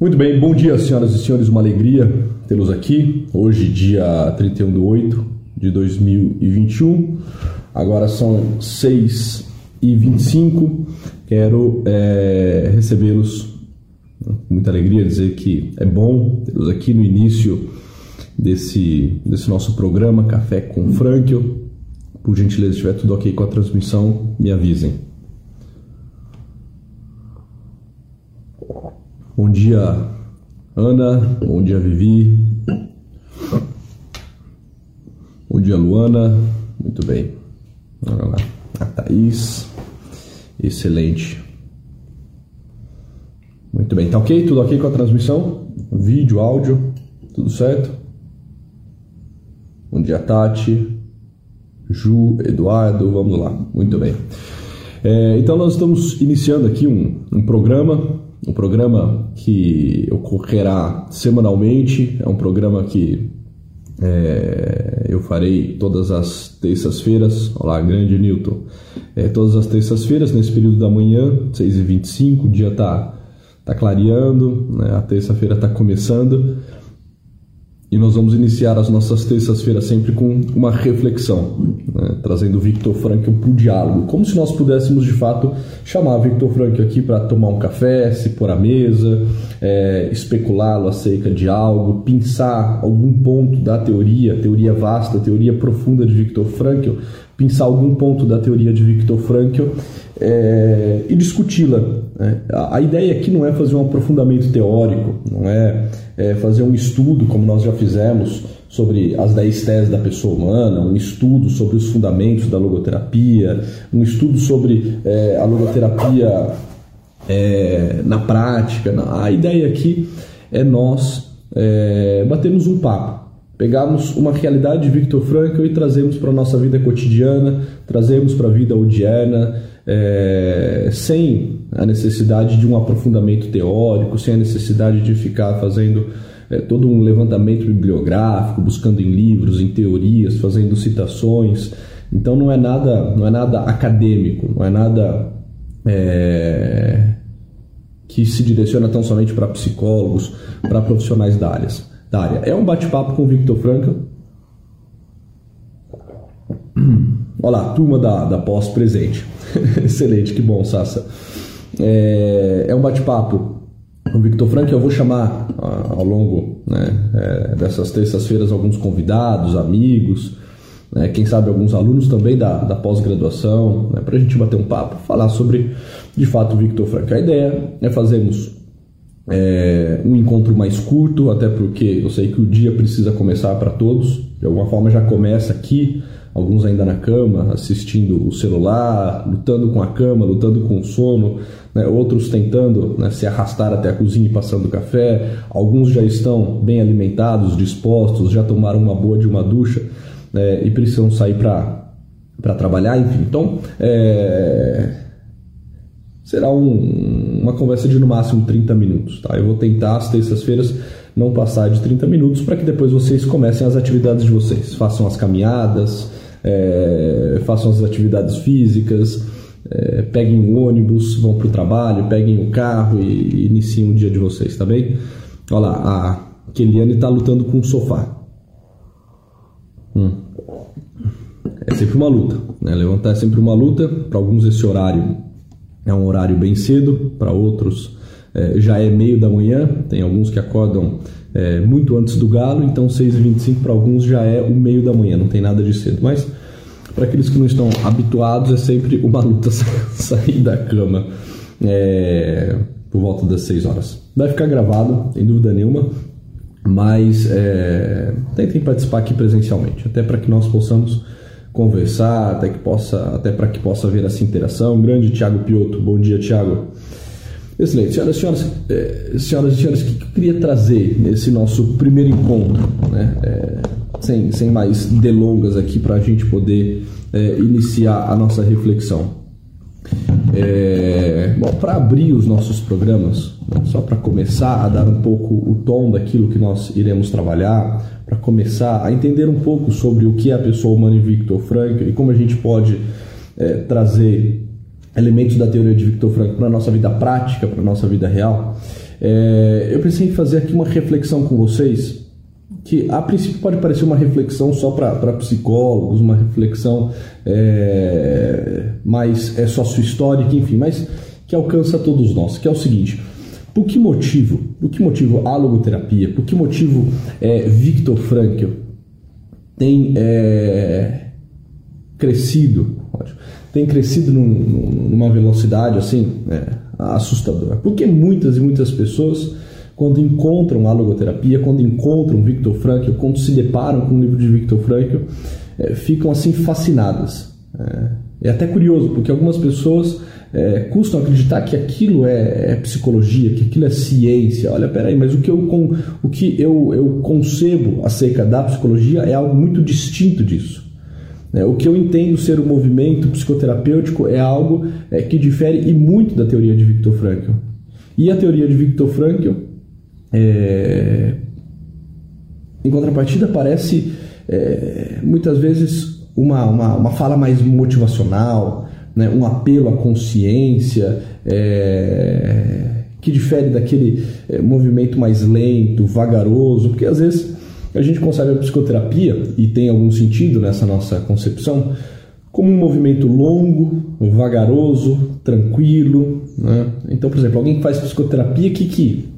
Muito bem, bom dia, senhoras e senhores. Uma alegria tê-los aqui. Hoje, dia 31 de 8 de 2021. Agora são 6 e 25 Quero é, recebê-los com muita alegria, dizer que é bom tê-los aqui no início desse, desse nosso programa Café com Frankel. Por gentileza, se estiver tudo ok com a transmissão, me avisem. Bom dia, Ana. Bom dia, Vivi. Bom dia, Luana. Muito bem. Olha lá. A Thaís. Excelente. Muito bem. Tá ok? Tudo ok com a transmissão? Vídeo, áudio, tudo certo? Bom dia, Tati. Ju, Eduardo, vamos lá. Muito bem. É, então, nós estamos iniciando aqui um, um programa um programa que ocorrerá semanalmente, é um programa que é, eu farei todas as terças-feiras. Olá, grande Newton. É, todas as terças-feiras, nesse período da manhã, 6h25, o dia está tá clareando, né? a terça-feira está começando. E nós vamos iniciar as nossas terças-feiras sempre com uma reflexão, né? trazendo Victor Frankl para o diálogo, como se nós pudéssemos de fato chamar Victor Frankl aqui para tomar um café, se pôr à mesa, é, especulá-lo acerca de algo, pensar algum ponto da teoria, teoria vasta, teoria profunda de Victor Frankl, pensar algum ponto da teoria de Victor Frankl é, e discuti-la. Né? A, ideia aqui não é fazer um aprofundamento teórico, não é, é, fazer um estudo, como nós já fizemos, sobre as 10 teses da pessoa humana, um estudo sobre os fundamentos da logoterapia, um estudo sobre é, a logoterapia é, na prática. A ideia aqui é nós é, batermos um papo pegarmos uma realidade de Victor Frankl e trazermos para a nossa vida cotidiana, trazermos para a vida odiana, é, sem a necessidade de um aprofundamento teórico, sem a necessidade de ficar fazendo é, todo um levantamento bibliográfico, buscando em livros, em teorias, fazendo citações. Então não é nada, não é nada acadêmico, não é nada é, que se direciona tão somente para psicólogos, para profissionais da área da área. É um bate-papo com o Victor Olá, turma da, da pós-presente. Excelente, que bom, Sassa. É, é um bate-papo com o Victor Frankl. Eu vou chamar ah, ao longo né, é, dessas terças-feiras alguns convidados, amigos, né, quem sabe alguns alunos também da, da pós-graduação, né, para a gente bater um papo, falar sobre de fato o Victor Frankl. A ideia é fazermos é, um encontro mais curto, até porque eu sei que o dia precisa começar para todos. De alguma forma já começa aqui, alguns ainda na cama, assistindo o celular, lutando com a cama, lutando com o sono, né? outros tentando né, se arrastar até a cozinha e passando café. Alguns já estão bem alimentados, dispostos, já tomaram uma boa de uma ducha né, e precisam sair para trabalhar, enfim. Então, é será um, uma conversa de no máximo 30 minutos. Tá? Eu vou tentar às terças-feiras não passar de 30 minutos para que depois vocês comecem as atividades de vocês. Façam as caminhadas, é, façam as atividades físicas, é, peguem o ônibus, vão para o trabalho, peguem o carro e, e iniciem o dia de vocês, tá bem? Olha lá, a Keliane está lutando com o sofá. Hum. É sempre uma luta, né? Levantar é sempre uma luta. Para alguns esse horário é um horário bem cedo, para outros é, já é meio da manhã, tem alguns que acordam é, muito antes do galo, então 6h25 para alguns já é o meio da manhã, não tem nada de cedo. Mas para aqueles que não estão habituados, é sempre uma luta sair da cama é, por volta das 6 horas. Vai ficar gravado, sem dúvida nenhuma, mas é, tentem participar aqui presencialmente, até para que nós possamos conversar, até que possa, até para que possa haver essa interação. Grande Tiago Piotto, bom dia, Tiago. Excelente. Senhoras e senhores, eh, senhoras e senhores, o que eu queria trazer nesse nosso primeiro encontro, né? É, sem, sem mais delongas aqui para a gente poder é, iniciar a nossa reflexão. Bom, para abrir os nossos programas, né, só para começar a dar um pouco o tom daquilo que nós iremos trabalhar, para começar a entender um pouco sobre o que é a pessoa humana em Victor Frankl e como a gente pode é, trazer elementos da teoria de Victor Frankl para a nossa vida prática, para a nossa vida real, é, eu pensei em fazer aqui uma reflexão com vocês que a princípio pode parecer uma reflexão só para psicólogos, uma reflexão é, mais é, sócio-histórica, enfim, mas que alcança todos nós, que é o seguinte. Por que motivo? Por que motivo a logoterapia? Por que motivo é, Victor Frankl tem é, crescido, tem crescido num, numa velocidade assim é, assustadora? Porque muitas e muitas pessoas quando encontram a logoterapia, quando encontram Victor Frankl, quando se deparam com o livro de Victor Frankl, é, ficam assim fascinadas. É, é, até curioso, porque algumas pessoas é, custam acreditar que aquilo é, é, psicologia, que aquilo é ciência. Olha, peraí, mas o que, eu, o que eu, eu concebo acerca da psicologia é algo muito distinto disso. É, o que eu entendo ser o um movimento psicoterapêutico é algo é, que difere e muito da teoria de Victor Frankl. E a teoria de Victor Frankl é, em contrapartida, parece é, muitas vezes uma, uma, uma, fala mais motivacional, né, um apelo à consciência, é, que difere daquele é, movimento mais lento, vagaroso, porque às vezes a gente concebe a psicoterapia, e tem algum sentido nessa nossa concepção, como um movimento longo, vagaroso, tranquilo. Né? Então, por exemplo, alguém que faz psicoterapia, que, que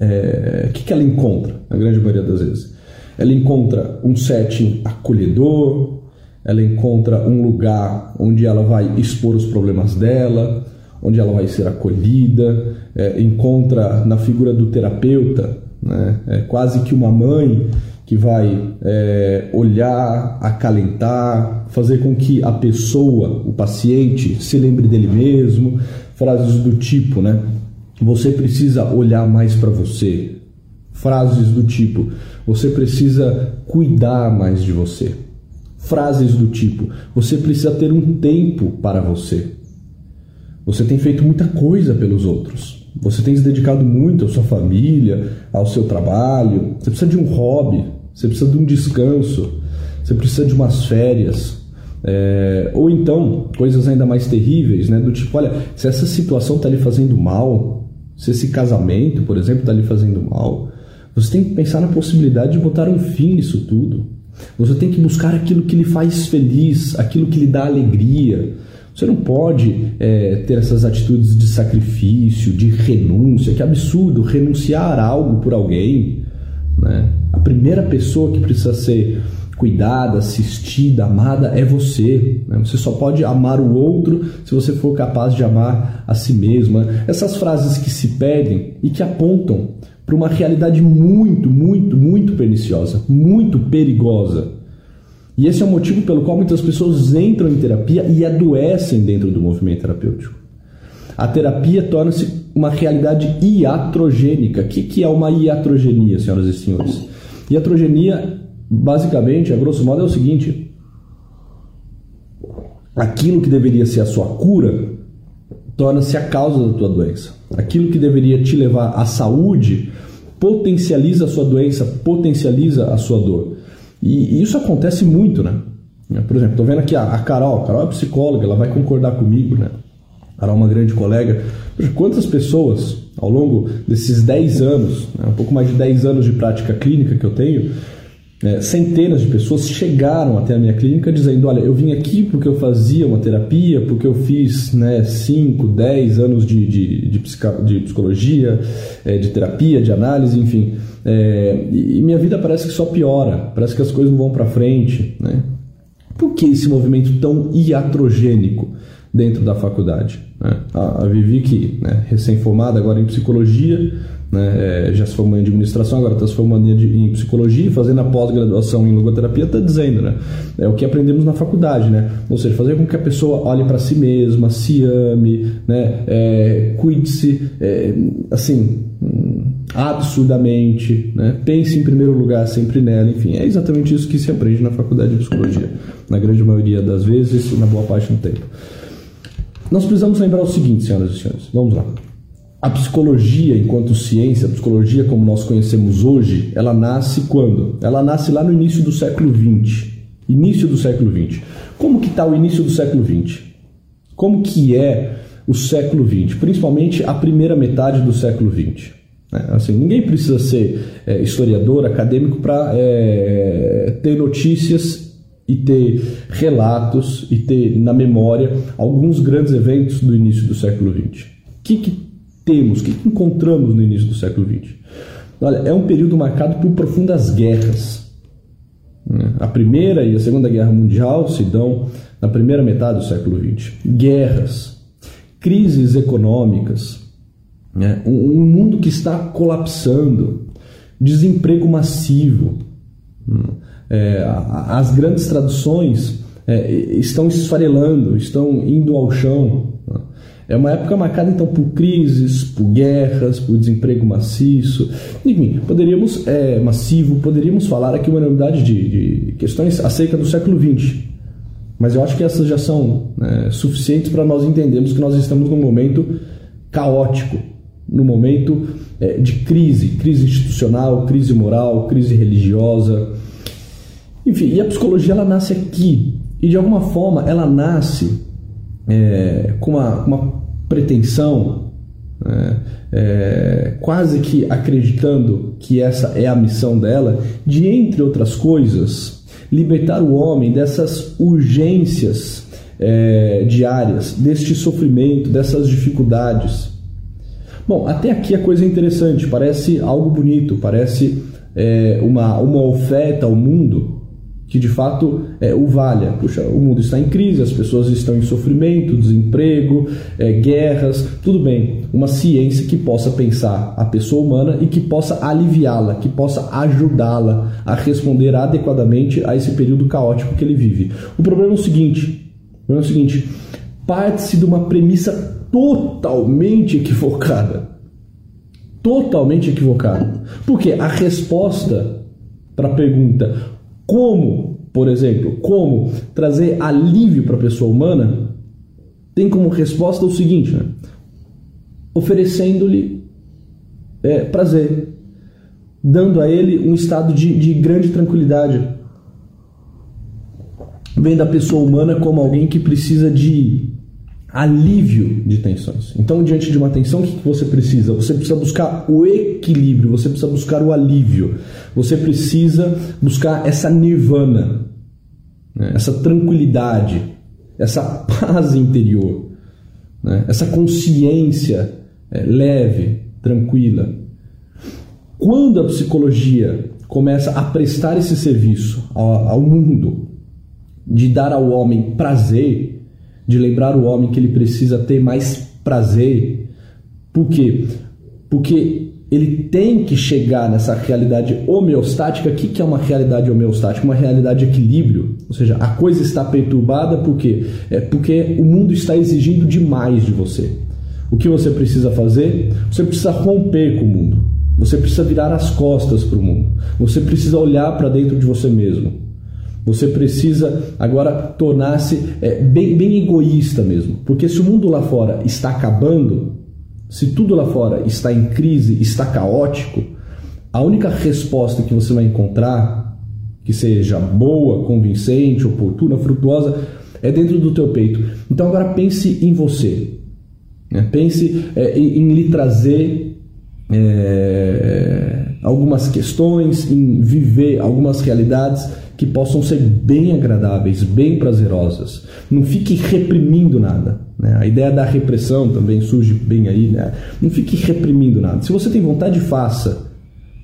é, o que, que ela encontra, na grande maioria das vezes? Ela encontra um setting acolhedor, ela encontra um lugar onde ela vai expor os problemas dela, onde ela vai ser acolhida, é, encontra na figura do terapeuta né, é quase que uma mãe que vai é, olhar, acalentar, fazer com que a pessoa, o paciente, se lembre dele mesmo, frases do tipo, né? Você precisa olhar mais para você. Frases do tipo: você precisa cuidar mais de você. Frases do tipo: você precisa ter um tempo para você. Você tem feito muita coisa pelos outros. Você tem se dedicado muito à sua família, ao seu trabalho. Você precisa de um hobby. Você precisa de um descanso. Você precisa de umas férias. É, ou então, coisas ainda mais terríveis, né? Do tipo, olha, se essa situação está lhe fazendo mal, se esse casamento, por exemplo, está lhe fazendo mal, você tem que pensar na possibilidade de botar um fim nisso tudo. Você tem que buscar aquilo que lhe faz feliz, aquilo que lhe dá alegria. Você não pode é, ter essas atitudes de sacrifício, de renúncia. Que absurdo renunciar algo por alguém. Né? A primeira pessoa que precisa ser cuidada, assistida, amada é você. Né? Você só pode amar o outro se você for capaz de amar a si mesma. Essas frases que se pedem e que apontam para uma realidade muito, muito, muito perniciosa, muito perigosa. E esse é o motivo pelo qual muitas pessoas entram em terapia e adoecem dentro do movimento terapêutico. A terapia torna-se uma realidade iatrogênica. O que é uma iatrogenia, senhoras e senhores? Iatrogenia basicamente, a grosso modo, é o seguinte: aquilo que deveria ser a sua cura torna-se a causa da tua doença. Aquilo que deveria te levar à saúde potencializa a sua doença, potencializa a sua dor. E, isso acontece muito, né? Por exemplo, estou vendo aqui a, Carol, a Carol é psicóloga, ela vai concordar comigo, né? A Carol é uma grande colega. Quantas pessoas ao longo desses 10 anos, né, um pouco mais de 10 anos de prática clínica que eu tenho, é, centenas de pessoas chegaram até a minha clínica dizendo: Olha, eu vim aqui porque eu fazia uma terapia, porque eu fiz 5, né, 10 anos de, de, de, de psicologia, é, de terapia, de análise, enfim. É, e minha vida parece que só piora, parece que as coisas não vão para frente. Né? Por que esse movimento tão iatrogênico dentro da faculdade? Né? A, a Vivi, que né, recém-formada agora em psicologia, né, é, já se formou em administração, agora está se formando em psicologia, fazendo a pós-graduação em logoterapia, está dizendo, né? É o que aprendemos na faculdade, né? Ou seja, fazer com que a pessoa olhe para si mesma, se ame, né? É, Cuide-se, é, assim, absurdamente, né? Pense em primeiro lugar sempre nela, enfim, é exatamente isso que se aprende na faculdade de psicologia, na grande maioria das vezes e na boa parte do tempo. Nós precisamos lembrar o seguinte, senhoras e senhores, vamos lá. A psicologia, enquanto ciência, a psicologia como nós conhecemos hoje, ela nasce quando? Ela nasce lá no início do século XX. Início do século XX. Como que está o início do século XX? Como que é o século XX, principalmente a primeira metade do século XX. Né? Assim, ninguém precisa ser é, historiador, acadêmico para é, ter notícias e ter relatos e ter na memória alguns grandes eventos do início do século XX. O que, que temos, o que, que encontramos no início do século XX? Olha, é um período marcado por profundas guerras. Né? A Primeira e a Segunda Guerra Mundial se dão na primeira metade do século XX. Guerras, crises econômicas, né? um, um mundo que está colapsando, desemprego massivo. Né? É, as grandes traduções é, estão esfarelando, estão indo ao chão. Né? É uma época marcada então por crises, por guerras, por desemprego maciço, enfim, poderíamos é, massivo, poderíamos falar aqui uma enormidade de, de questões acerca do século XX. Mas eu acho que essas já são né, suficientes para nós entendermos que nós estamos num momento caótico, num momento é, de crise, crise institucional, crise moral, crise religiosa. Enfim, e a psicologia ela nasce aqui e de alguma forma ela nasce é, com uma, uma pretensão, é, é, quase que acreditando que essa é a missão dela, de entre outras coisas, libertar o homem dessas urgências é, diárias, deste sofrimento, dessas dificuldades. Bom, até aqui a coisa é interessante, parece algo bonito, parece é, uma, uma oferta ao mundo que de fato é, o valha. Puxa, o mundo está em crise, as pessoas estão em sofrimento, desemprego, é, guerras, tudo bem. Uma ciência que possa pensar a pessoa humana e que possa aliviá-la, que possa ajudá-la a responder adequadamente a esse período caótico que ele vive. O problema é o seguinte: o problema é o seguinte parte-se de uma premissa totalmente equivocada. Totalmente equivocada. Porque a resposta para a pergunta como, por exemplo, como trazer alívio para a pessoa humana, tem como resposta o seguinte: né? oferecendo-lhe é, prazer, dando a ele um estado de, de grande tranquilidade. Vendo a pessoa humana como alguém que precisa de alívio de tensões. Então, diante de uma tensão, o que você precisa? Você precisa buscar o equilíbrio, você precisa buscar o alívio, você precisa buscar essa nirvana, né? essa tranquilidade, essa paz interior, né? essa consciência é, leve, tranquila. Quando a psicologia começa a prestar esse serviço ao, ao mundo, de dar ao homem prazer, de lembrar o homem que ele precisa ter mais prazer. Por quê? Porque ele tem que chegar nessa realidade homeostática. O que é uma realidade homeostática? Uma realidade de equilíbrio. Ou seja, a coisa está perturbada por quê? É porque o mundo está exigindo demais de você. O que você precisa fazer? Você precisa romper com o mundo. Você precisa virar as costas para o mundo. Você precisa olhar para dentro de você mesmo. Você precisa agora tornar-se é, bem, bem egoísta mesmo. Porque se o mundo lá fora está acabando, se tudo lá fora está em crise, está caótico, a única resposta que você vai encontrar, que seja boa, convincente, oportuna, frutuosa, é dentro do teu peito. Então agora pense em você. Né? Pense é, em, em, lhe trazer é, algumas questões, em viver algumas realidades que possam ser bem agradáveis, bem prazerosas. Não fique reprimindo nada. Né? A ideia da repressão também surge bem aí. Né? Não fique reprimindo nada. Se você tem vontade, faça.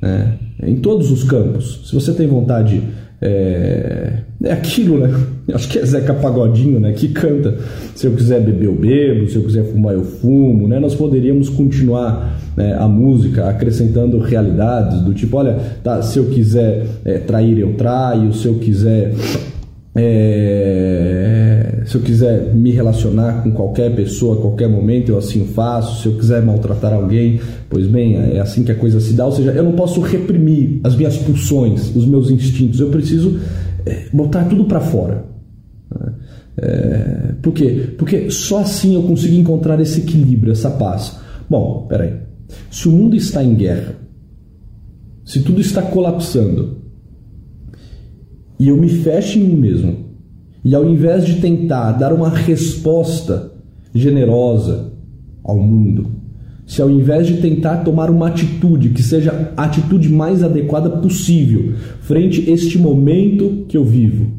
Né? Em todos os campos. Se você tem vontade é, é aquilo, né? Acho que é Zeca Pagodinho, né? Que canta: se eu quiser beber, eu bebo, se eu quiser fumar, eu fumo, né? Nós poderíamos continuar né, a música acrescentando realidades do tipo: olha, tá, se eu quiser é, trair, eu traio, se eu quiser. É, se eu quiser me relacionar com qualquer pessoa a qualquer momento, eu assim faço. Se eu quiser maltratar alguém, pois bem, é assim que a coisa se dá. Ou seja, eu não posso reprimir as minhas pulsões, os meus instintos. Eu preciso é, botar tudo para fora. É, por quê? Porque só assim eu consigo encontrar esse equilíbrio, essa paz. Bom, peraí. Se o mundo está em guerra, se tudo está colapsando, e eu me fecho em mim mesmo, e ao invés de tentar dar uma resposta generosa ao mundo, se ao invés de tentar tomar uma atitude que seja a atitude mais adequada possível frente a este momento que eu vivo,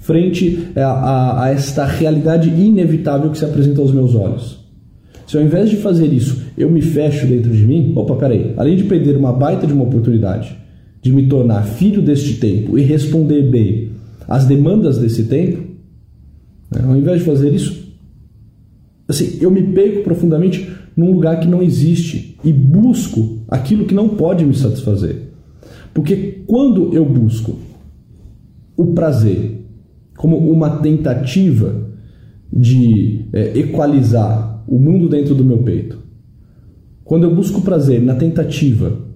frente a, a, a esta realidade inevitável que se apresenta aos meus olhos. Se ao invés de fazer isso eu me fecho dentro de mim, opa, peraí, além de perder uma baita de uma oportunidade de me tornar filho deste tempo e responder bem às demandas desse tempo, né, ao invés de fazer isso, assim, eu me pego profundamente num lugar que não existe e busco aquilo que não pode me satisfazer. Porque quando eu busco o prazer como uma tentativa de é, equalizar o mundo dentro do meu peito, quando eu busco o prazer na tentativa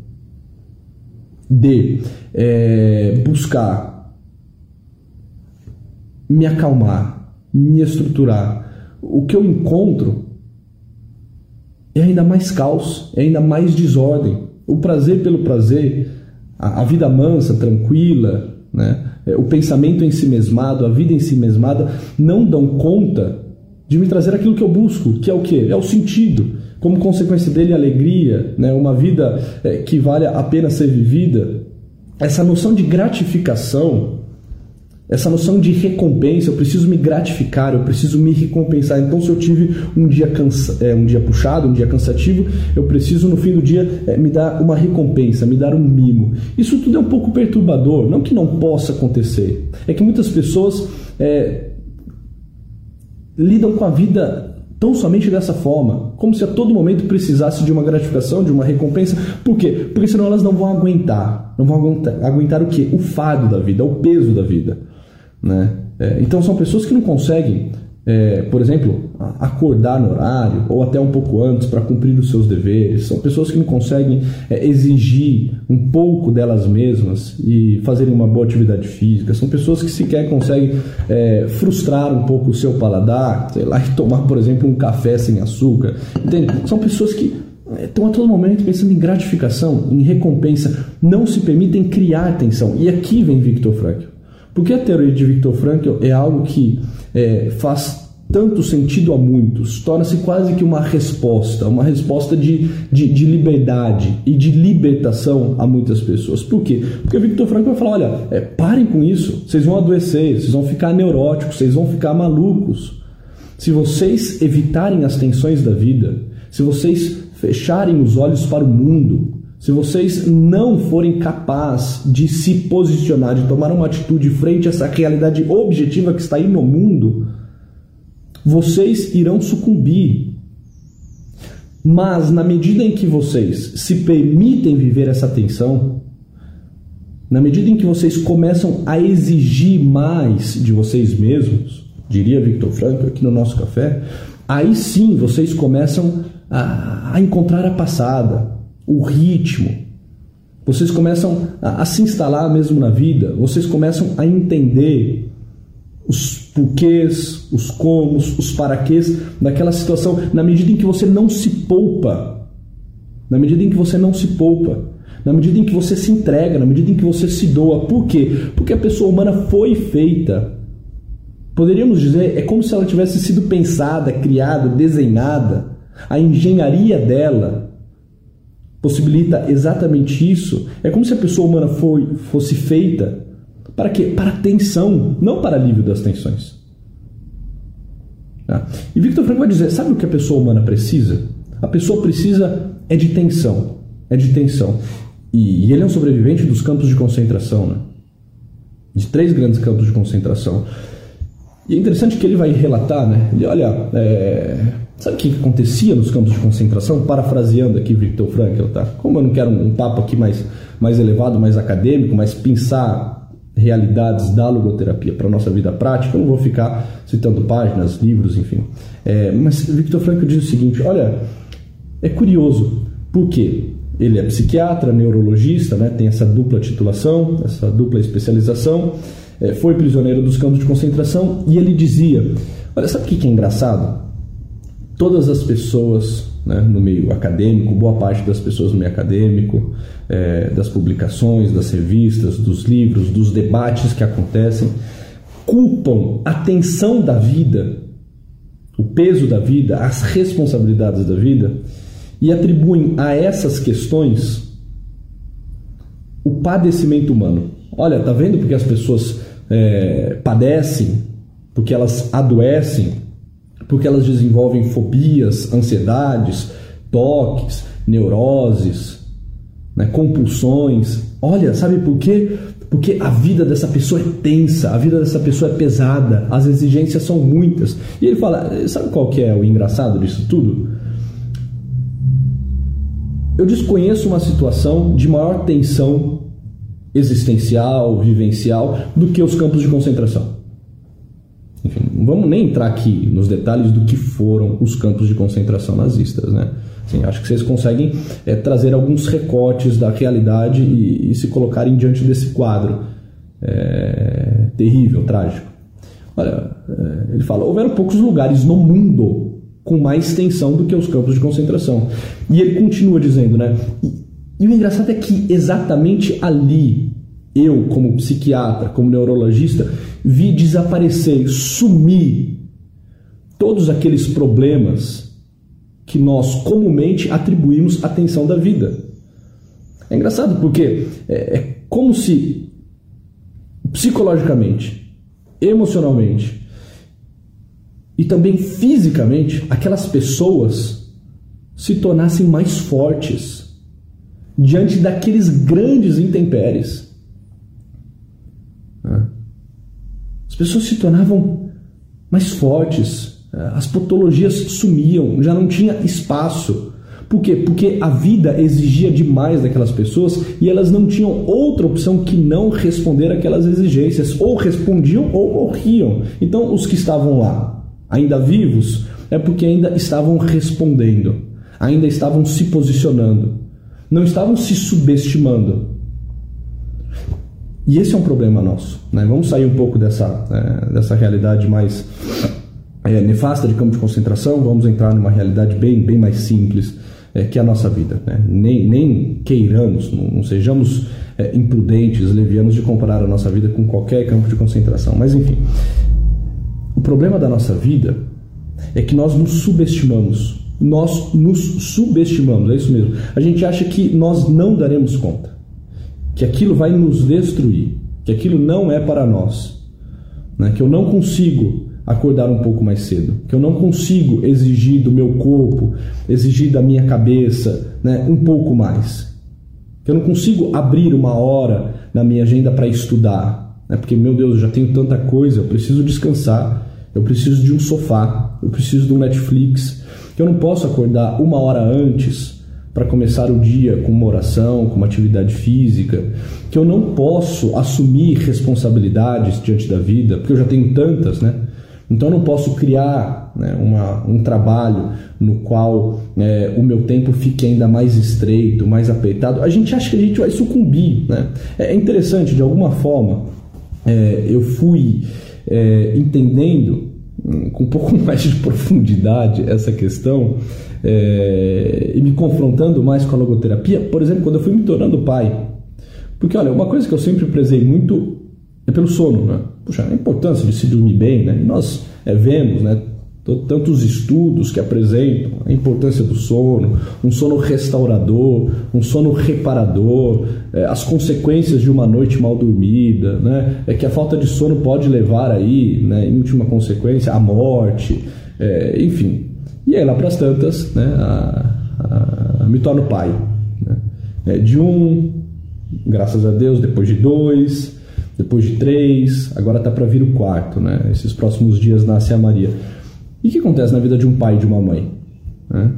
de é, buscar me acalmar, me estruturar, o que eu encontro é ainda mais caos, é ainda mais desordem. O prazer pelo prazer, a, a vida mansa, tranquila, né? É, o pensamento em si mesmado, a vida em si mesmada, não dão conta de me trazer aquilo que eu busco, que é o que? É o sentido. Como consequência dele, alegria, né? uma vida é, que vale a pena ser vivida. Essa noção de gratificação essa noção de recompensa, eu preciso me gratificar, eu preciso me recompensar. Então, se eu tive um dia, cansa, é, um dia puxado, um dia cansativo, eu preciso no fim do dia é, me dar uma recompensa, me dar um mimo. Isso tudo é um pouco perturbador, não que não possa acontecer, é que muitas pessoas é, lidam com a vida tão somente dessa forma, como se a todo momento precisasse de uma gratificação, de uma recompensa. Por quê? Porque senão elas não vão aguentar. Não vão aguentar, aguentar o quê? O fado da vida, o peso da vida. Né? É, então são pessoas que não conseguem, é, por exemplo, acordar no horário ou até um pouco antes para cumprir os seus deveres. São pessoas que não conseguem é, exigir um pouco delas mesmas e fazerem uma boa atividade física. São pessoas que sequer conseguem é, frustrar um pouco o seu paladar, sei lá, e tomar, por exemplo, um café sem açúcar. Entende? São pessoas que é, estão a todo momento pensando em gratificação, em recompensa, não se permitem criar tensão. E aqui vem Victor Frankl. Porque a teoria de Viktor Frankl é algo que é, faz tanto sentido a muitos, torna-se quase que uma resposta, uma resposta de, de, de, liberdade e de libertação a muitas pessoas. Por quê? Porque Victor Frankl vai falar: olha, é, parem com isso, vocês vão adoecer, vocês vão ficar neuróticos, vocês vão ficar malucos. Se vocês evitarem as tensões da vida, se vocês fecharem os olhos para o mundo, se vocês não forem capazes de se posicionar, de tomar uma atitude frente a essa realidade objetiva que está aí no mundo, vocês irão sucumbir. Mas na medida em que vocês se permitem viver essa tensão, na medida em que vocês começam a exigir mais de vocês mesmos, diria Victor Frankl aqui no nosso café, aí sim vocês começam a, a encontrar a passada, o ritmo. Vocês começam a, a, se instalar mesmo na vida, vocês começam a entender os porquês, os comos, os paraquês daquela situação, na medida em que você não se poupa, na medida em que você não se poupa, na medida em que você se entrega, na medida em que você se doa. Por quê? Porque a pessoa humana foi feita. Poderíamos dizer, é como se ela tivesse sido pensada, criada, desenhada. A engenharia dela possibilita exatamente isso. É como se a pessoa humana foi, fosse feita para quê? Para tensão, não para alívio das tensões. Tá? E Victor Frankl vai dizer: sabe o que a pessoa humana precisa? A pessoa precisa é de tensão, é de tensão. E, e ele é um sobrevivente dos campos de concentração, né? de três grandes campos de concentração. E é interessante que ele vai relatar, né? Ele, olha, é, Sabe o que acontecia nos campos de concentração? Parafraseando aqui Victor Frankl, tá? Como eu não quero um, papo aqui mais, mais elevado, mais acadêmico, mas pensar realidades da logoterapia para a nossa vida prática, eu não vou ficar citando páginas, livros, enfim. É, mas Victor Frankl diz o seguinte: olha, é curioso, por quê? Ele é psiquiatra, neurologista, né, tem essa dupla titulação, essa dupla especialização, é, foi prisioneiro dos campos de concentração e ele dizia: Olha, sabe o que é engraçado? Todas as pessoas né, no meio acadêmico, boa parte das pessoas no meio acadêmico, é, das publicações, das revistas, dos livros, dos debates que acontecem, culpam a tensão da vida, o peso da vida, as responsabilidades da vida e atribuem a essas questões o padecimento humano. Olha, tá vendo porque as pessoas é, padecem, porque elas adoecem, porque elas desenvolvem fobias, ansiedades, toques, neuroses, né, compulsões. Olha, sabe por quê? Porque a vida dessa pessoa é tensa, a vida dessa pessoa é pesada, as exigências são muitas. E ele fala: sabe qual que é o engraçado disso tudo? Eu desconheço uma situação de maior tensão existencial, vivencial, do que os campos de concentração. Enfim, não vamos nem entrar aqui nos detalhes do que foram os campos de concentração nazistas, né? Assim, acho que vocês conseguem é, trazer alguns recortes da realidade e, e, se colocarem diante desse quadro é, terrível, trágico. Olha, é, ele fala: houveram poucos lugares no mundo com mais tensão do que os campos de concentração. E ele continua dizendo, né? E, e o engraçado é que exatamente ali, eu, como psiquiatra, como neurologista, vi desaparecer, sumir todos aqueles problemas que nós comumente atribuímos à tensão da vida. É engraçado porque é, é como se psicologicamente, emocionalmente e também fisicamente aquelas pessoas se tornassem mais fortes diante daqueles grandes intempéries. As pessoas se tornavam mais fortes, as patologias sumiam, já não tinha espaço. Por quê? Porque a vida exigia demais daquelas pessoas e elas não tinham outra opção que não responder aquelas exigências. Ou respondiam ou morriam. Então, os que estavam lá, ainda vivos, é porque ainda estavam respondendo, ainda estavam se posicionando, não estavam se subestimando. E esse é um problema nosso. Né? Vamos sair um pouco dessa, é, dessa realidade mais é, nefasta de campo de concentração, vamos entrar numa realidade bem, bem mais simples, é, que é a nossa vida. Né? Nem, nem queiramos, não, não sejamos é, imprudentes, levianos de comparar a nossa vida com qualquer campo de concentração. Mas enfim, o problema da nossa vida é que nós nos subestimamos. Nós nos subestimamos, é isso mesmo. A gente acha que nós não daremos conta, que aquilo vai nos destruir, que aquilo não é para nós, né? que eu não consigo acordar um pouco mais cedo, que eu não consigo exigir do meu corpo, exigir da minha cabeça, né, um pouco mais. Que eu não consigo abrir uma hora na minha agenda para estudar, né, porque meu Deus, eu já tenho tanta coisa, eu preciso descansar, eu preciso de um sofá, eu preciso de um Netflix, que eu não posso acordar uma hora antes para começar o dia com uma oração, com uma atividade física, que eu não posso assumir responsabilidades diante da vida, porque eu já tenho tantas, né? Então eu não posso criar né, uma, um trabalho no qual é, o meu tempo fique ainda mais estreito, mais apertado. A gente acha que a gente vai sucumbir. Né? É interessante, de alguma forma, é, eu fui é, entendendo hum, com um pouco mais de profundidade essa questão é, e me confrontando mais com a logoterapia, por exemplo, quando eu fui me tornando pai. Porque, olha, uma coisa que eu sempre prezei muito é pelo sono, né? Puxa, a importância de se dormir bem, né? Nós é, vemos, né? Tantos estudos que apresentam a importância do sono, um sono restaurador, um sono reparador, é, as consequências de uma noite mal dormida, né? É que a falta de sono pode levar aí, né, em última consequência, à morte, é, enfim. E aí lá para as tantas, né, a, a, me torno pai. Né? É, de um, graças a Deus, depois de dois, depois de três, agora está para vir o quarto, né? Esses próximos dias nasce a Maria. E o que acontece na vida de um pai e de uma mãe? Né?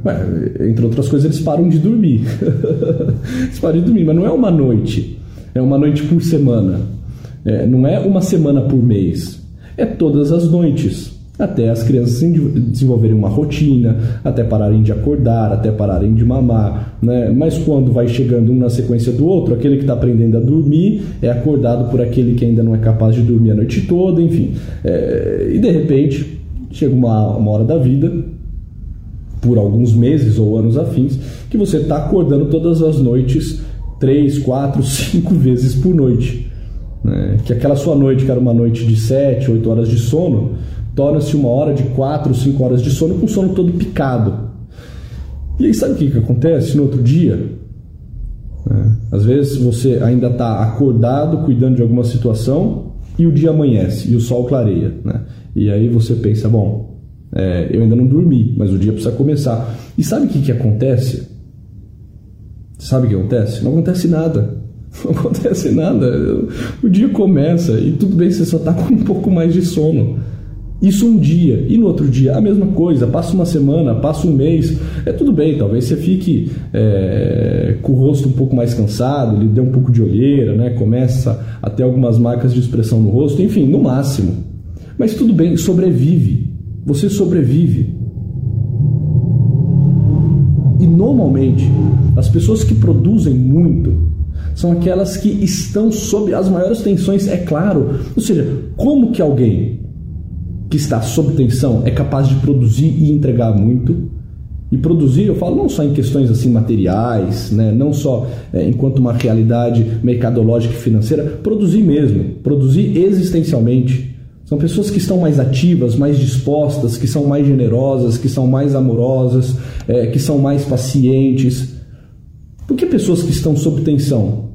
entre outras coisas, eles param de dormir. eles param de dormir, mas não é uma noite. É uma noite por semana. É, não é uma semana por mês. É todas as noites até as crianças desenvolverem uma rotina, até pararem de acordar, até pararem de mamar, né? Mas quando vai chegando um na sequência do outro, aquele que está aprendendo a dormir é acordado por aquele que ainda não é capaz de dormir a noite toda, enfim. É... e de repente chega uma, uma hora da vida, por alguns meses ou anos afins, que você está acordando todas as noites, três, quatro, cinco vezes por noite. Né? Que aquela sua noite, que era uma noite de sete, oito horas de sono, torna-se uma hora de quatro, cinco horas de sono com o sono todo picado. E aí sabe o que, que acontece no outro dia? É, às vezes você ainda está acordado cuidando de alguma situação e o dia amanhece e o sol clareia. Né? E aí você pensa, bom, é, eu ainda não dormi, mas o dia precisa começar. E sabe o que, que acontece? Sabe o que acontece? Não acontece nada. Não acontece nada. O dia começa e tudo bem, você só está com um pouco mais de sono. Isso um dia, e no outro dia a mesma coisa, passa uma semana, passa um mês, é tudo bem, talvez você fique é, com o rosto um pouco mais cansado, lhe dê um pouco de olheira, né? começa a ter algumas marcas de expressão no rosto, enfim, no máximo. Mas tudo bem, sobrevive, você sobrevive. E normalmente, as pessoas que produzem muito são aquelas que estão sob as maiores tensões, é claro. Ou seja, como que alguém que está sob tensão é capaz de produzir e entregar muito. E produzir, eu falo não só em questões assim materiais, né? não só é, enquanto uma realidade mercadológica e financeira, produzir mesmo, produzir existencialmente. São pessoas que estão mais ativas, mais dispostas, que são mais generosas, que são mais amorosas, é, que são mais pacientes. Por que pessoas que estão sob tensão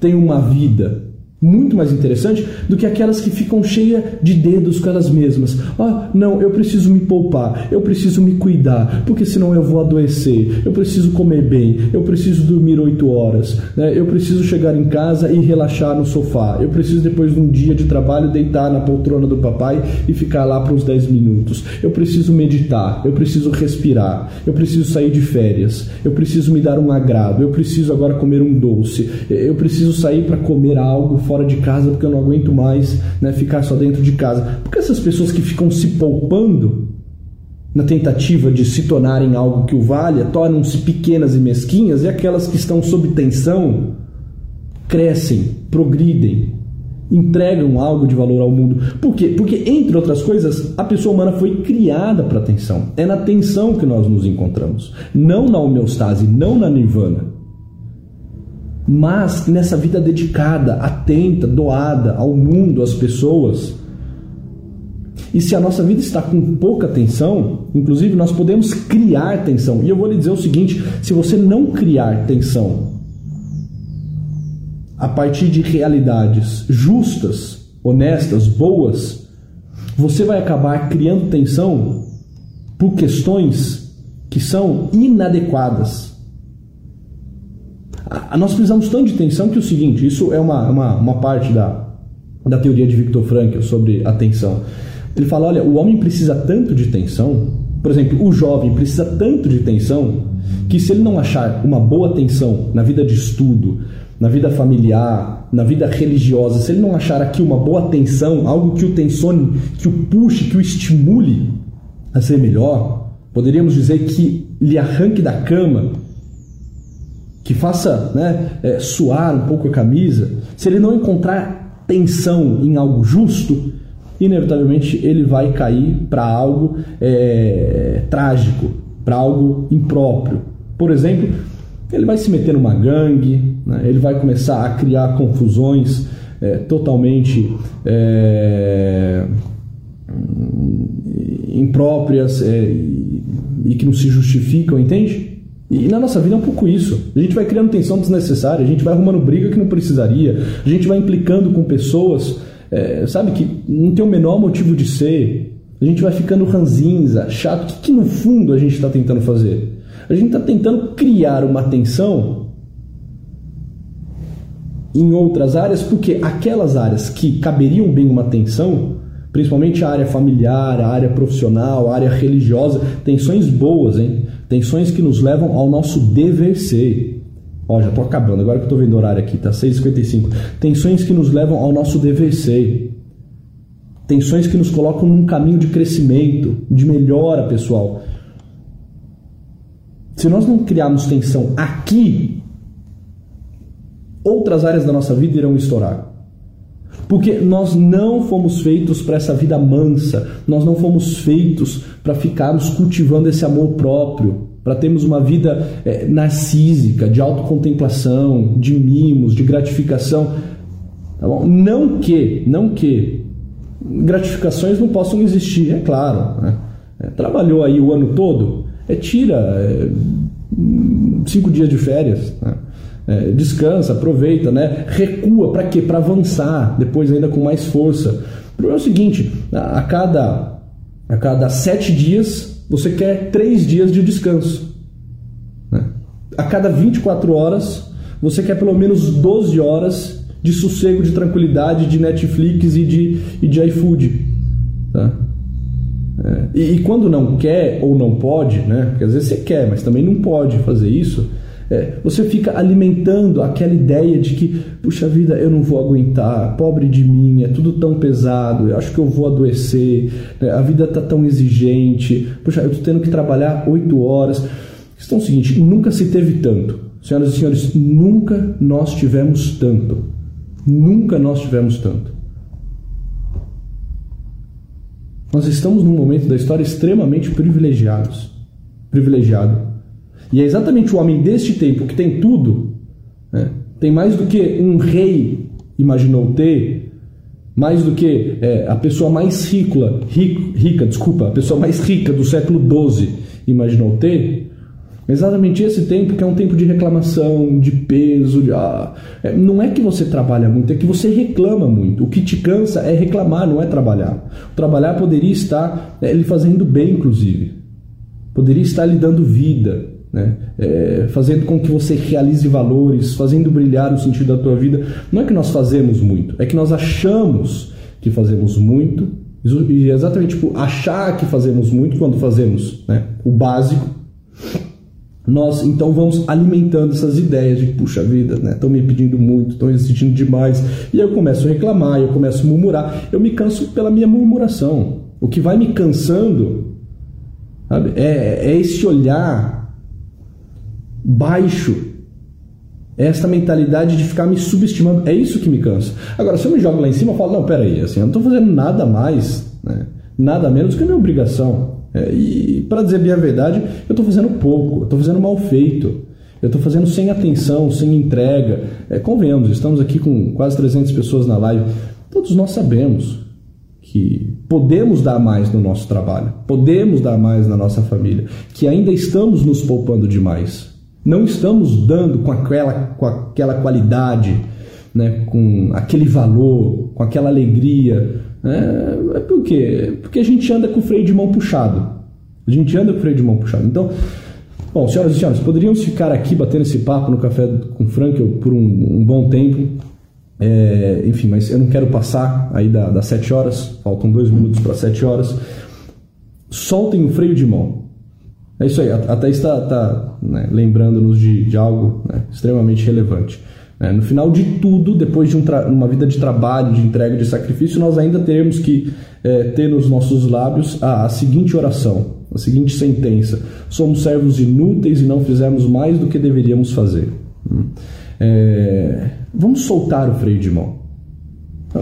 têm uma vida muito mais interessante do que aquelas que ficam cheias de dedos com elas mesmas. Ah, não, eu preciso me poupar, eu preciso me cuidar, porque senão eu vou adoecer. Eu preciso comer bem, eu preciso dormir oito horas, né? eu preciso chegar em casa e relaxar no sofá. Eu preciso, depois de um dia de trabalho, deitar na poltrona do papai e ficar lá por uns dez minutos. Eu preciso meditar, eu preciso respirar, eu preciso sair de férias, eu preciso me dar um agrado, eu preciso agora comer um doce, eu preciso sair para comer algo fora de casa porque eu não aguento mais né, ficar só dentro de casa. Porque essas pessoas que ficam se poupando na tentativa de se tornarem algo que o valha, tornam-se pequenas e mesquinhas, e aquelas que estão sob tensão crescem, progridem, entregam algo de valor ao mundo. Por quê? Porque, entre outras coisas, a pessoa humana foi criada para a tensão. É na tensão que nós nos encontramos, não na homeostase, não na nirvana mas nessa vida dedicada, atenta, doada ao mundo, às pessoas. E se a nossa vida está com pouca tensão, inclusive nós podemos criar tensão. E eu vou lhe dizer o seguinte: se você não criar tensão a partir de realidades justas, honestas, boas, você vai acabar criando tensão por questões que são inadequadas nós precisamos tanto de tensão que é o seguinte, isso é uma, uma, uma parte da, da teoria de Viktor Frankl sobre a tensão. Ele fala, olha, o homem precisa tanto de tensão, por exemplo, o jovem precisa tanto de tensão, que se ele não achar uma boa tensão na vida de estudo, na vida familiar, na vida religiosa, se ele não achar aqui uma boa tensão, algo que o tensione, que o puxe, que o estimule a ser melhor, poderíamos dizer que lhe arranque da cama que faça né, é, suar um pouco a camisa, se ele não encontrar tensão em algo justo, inevitavelmente ele vai cair para algo é, trágico, para algo impróprio. Por exemplo, ele vai se meter numa gangue, né, ele vai começar a criar confusões é, totalmente é, impróprias é, e que não se justificam, entende? E na nossa vida é um pouco isso. A gente vai criando tensão desnecessária, a gente vai arrumando briga que não precisaria, a gente vai implicando com pessoas, é, sabe, que não tem o menor motivo de ser. A gente vai ficando ranzinza, chato. O que, que no fundo a gente está tentando fazer? A gente está tentando criar uma tensão em outras áreas, porque aquelas áreas que caberiam bem uma tensão, principalmente a área familiar, a área profissional, a área religiosa, tensões boas, hein? Tensões que nos levam ao nosso dever ser. Ó, já tô acabando, agora que eu tô vendo o horário aqui, tá 6h55. Tensões que nos levam ao nosso dever ser. Tensões que nos colocam num caminho de crescimento, de melhora, pessoal. Se nós não criarmos tensão aqui, outras áreas da nossa vida irão estourar. Porque nós não fomos feitos para essa vida mansa, nós não fomos feitos para ficarmos cultivando esse amor próprio, para termos uma vida é, narcísica, de autocontemplação, de mimos, de gratificação. Tá? Não que, não que gratificações não possam existir, é claro. Né? É, trabalhou aí o ano todo, é, tira é, cinco dias de férias, né? É, descansa, aproveita, né? recua para quê? Para avançar, depois ainda com mais força. O problema é o seguinte: a cada, a cada sete dias você quer três dias de descanso. Né? A cada 24 horas você quer pelo menos 12 horas de sossego, de tranquilidade, de Netflix e de, e de iFood. Tá? É, e, e, quando não quer ou não pode, né? Porque às vezes você quer, mas também não pode fazer isso. É, você fica alimentando aquela ideia de que, puxa vida, eu não vou aguentar, pobre de mim, é tudo tão pesado, eu acho que eu vou adoecer, né? a vida está tão exigente, puxa, eu estou tendo que trabalhar oito horas. A questão é o seguinte: nunca se teve tanto. Senhoras e senhores, nunca nós tivemos tanto. Nunca nós tivemos tanto. Nós estamos num momento da história extremamente privilegiados. Privilegiado. E é exatamente o homem deste tempo que tem tudo, né? tem mais do que um rei imaginou ter, mais do que é, a pessoa mais rica, rica, rica, desculpa, a pessoa mais rica do século XII imaginou ter, Exatamente esse tempo que é um tempo de reclamação, de peso, de, ah, é, não é que você trabalha muito, é que você reclama muito. O que te cansa é reclamar, não é trabalhar. O trabalhar poderia estar é, lhe fazendo bem, inclusive. Poderia estar lhe dando vida, né? É, fazendo com que você realize valores, fazendo brilhar o sentido da tua vida. Não é que nós fazemos muito, é que nós achamos que fazemos muito. E exatamente tipo, achar que fazemos muito quando fazemos né, o básico nós então vamos alimentando essas ideias de puxa vida, né? Estão me pedindo muito, estão exigindo demais. E eu começo a reclamar, eu começo a murmurar. Eu me canso pela minha murmuração. O que vai me cansando sabe, é, é esse olhar baixo. É essa mentalidade de ficar me subestimando. É isso que me cansa. Agora, se eu me jogo lá em cima, eu falo, não, peraí, assim, eu não estou fazendo nada mais, né? nada menos que a minha obrigação. É, e para dizer bem a verdade, eu estou fazendo pouco, eu estou fazendo mal feito, eu estou fazendo sem atenção, sem entrega. É, convenhamos, estamos aqui com quase 300 pessoas na live. Todos nós sabemos que podemos dar mais no nosso trabalho, podemos dar mais na nossa família, que ainda estamos nos poupando demais. Não estamos dando com aquela, com aquela qualidade, né, com aquele valor, com aquela alegria, é, é por quê? Porque a gente anda com o freio de mão puxado. A gente anda com o freio de mão puxado. Então, bom, senhoras e senhores, poderíamos ficar aqui batendo esse papo no Café com Frank por um, um bom tempo. É, enfim, mas eu não quero passar aí da, das 7 horas, faltam dois minutos para 7 horas. Soltem o freio de mão. É isso aí, a, Thaís está tá, né, lembrando-nos de, de algo né, extremamente relevante. É, no final de tudo, depois de um uma vida de trabalho, de entrega, de sacrifício, nós ainda teremos que é, ter nos nossos lábios a, a, seguinte oração, a seguinte sentença: somos servos inúteis e não fizemos mais do que deveríamos fazer. Hum. É, vamos soltar o freio de mão.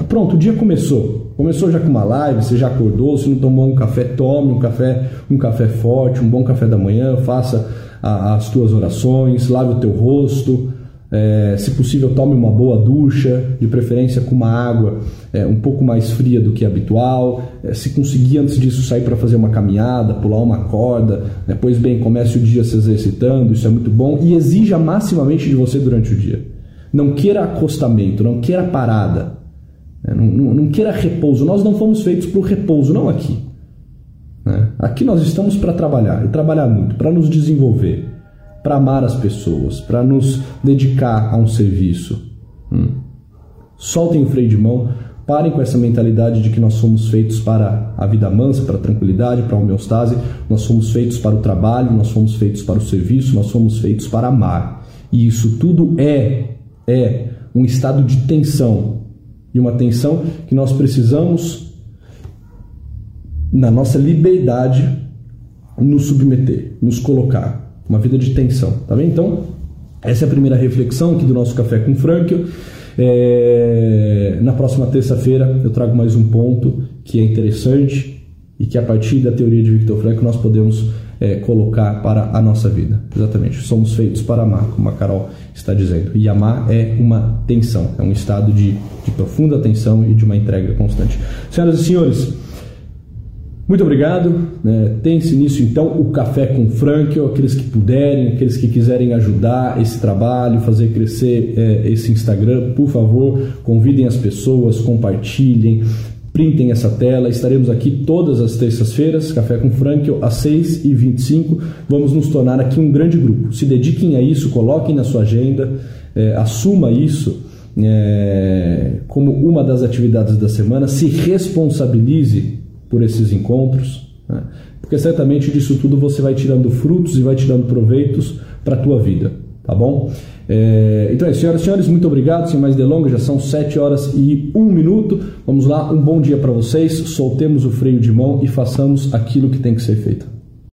Pronto, o dia começou. Começou já com uma live, você já acordou, se não tomou um café, tome um café, um café forte, um bom café da manhã, faça a, as tuas orações, lave o teu rosto, é, se possível, tome uma boa ducha, de preferência com uma água é, um pouco mais fria do que habitual. É, se conseguir antes disso sair para fazer uma caminhada, pular uma corda, né, pois bem, comece o dia se exercitando, isso é muito bom e exija maximamente de você durante o dia. Não queira acostamento, não queira parada, né, não, não, não, queira repouso. Nós não fomos feitos para o repouso, não aqui. Né? Aqui nós estamos para trabalhar e trabalhar muito, para nos desenvolver para amar as pessoas, para nos dedicar a um serviço. Hum. Soltem o freio de mão, parem com essa mentalidade de que nós somos feitos para a vida mansa, para a tranquilidade, para a homeostase, nós somos feitos para o trabalho, nós somos feitos para o serviço, nós somos feitos para amar. E isso tudo é é um estado de tensão. E uma tensão que nós precisamos na nossa liberdade nos submeter, nos colocar uma vida de tensão, tá bem? Então, essa é a primeira reflexão aqui do nosso Café com Franklin. É... Na próxima terça-feira eu trago mais um ponto que é interessante e que a partir da teoria de Victor Frankl nós podemos é, colocar para a nossa vida. Exatamente, somos feitos para amar, como a Carol está dizendo. E amar é uma tensão, é um estado de, de profunda tensão e de uma entrega constante. Senhoras e senhores, muito obrigado. Né? Tem-se nisso então o Café com Frank, aqueles que puderem, aqueles que quiserem ajudar esse trabalho, fazer crescer é, esse Instagram, por favor, convidem as pessoas, compartilhem, printem essa tela. Estaremos aqui todas as terças-feiras, Café com Frank, às 6h25. Vamos nos tornar aqui um grande grupo. Se dediquem a isso, coloquem na sua agenda, é, assuma isso. É, como uma das atividades da semana, se responsabilize por esses encontros, né? porque certamente disso tudo você vai tirando frutos e vai tirando proveitos para a tua vida, tá bom? É, então é, senhoras e senhores, muito obrigado, sem mais delongas, já são 7 horas e 1 minuto, vamos lá, um bom dia para vocês, soltemos o freio de mão e façamos aquilo que tem que ser feito.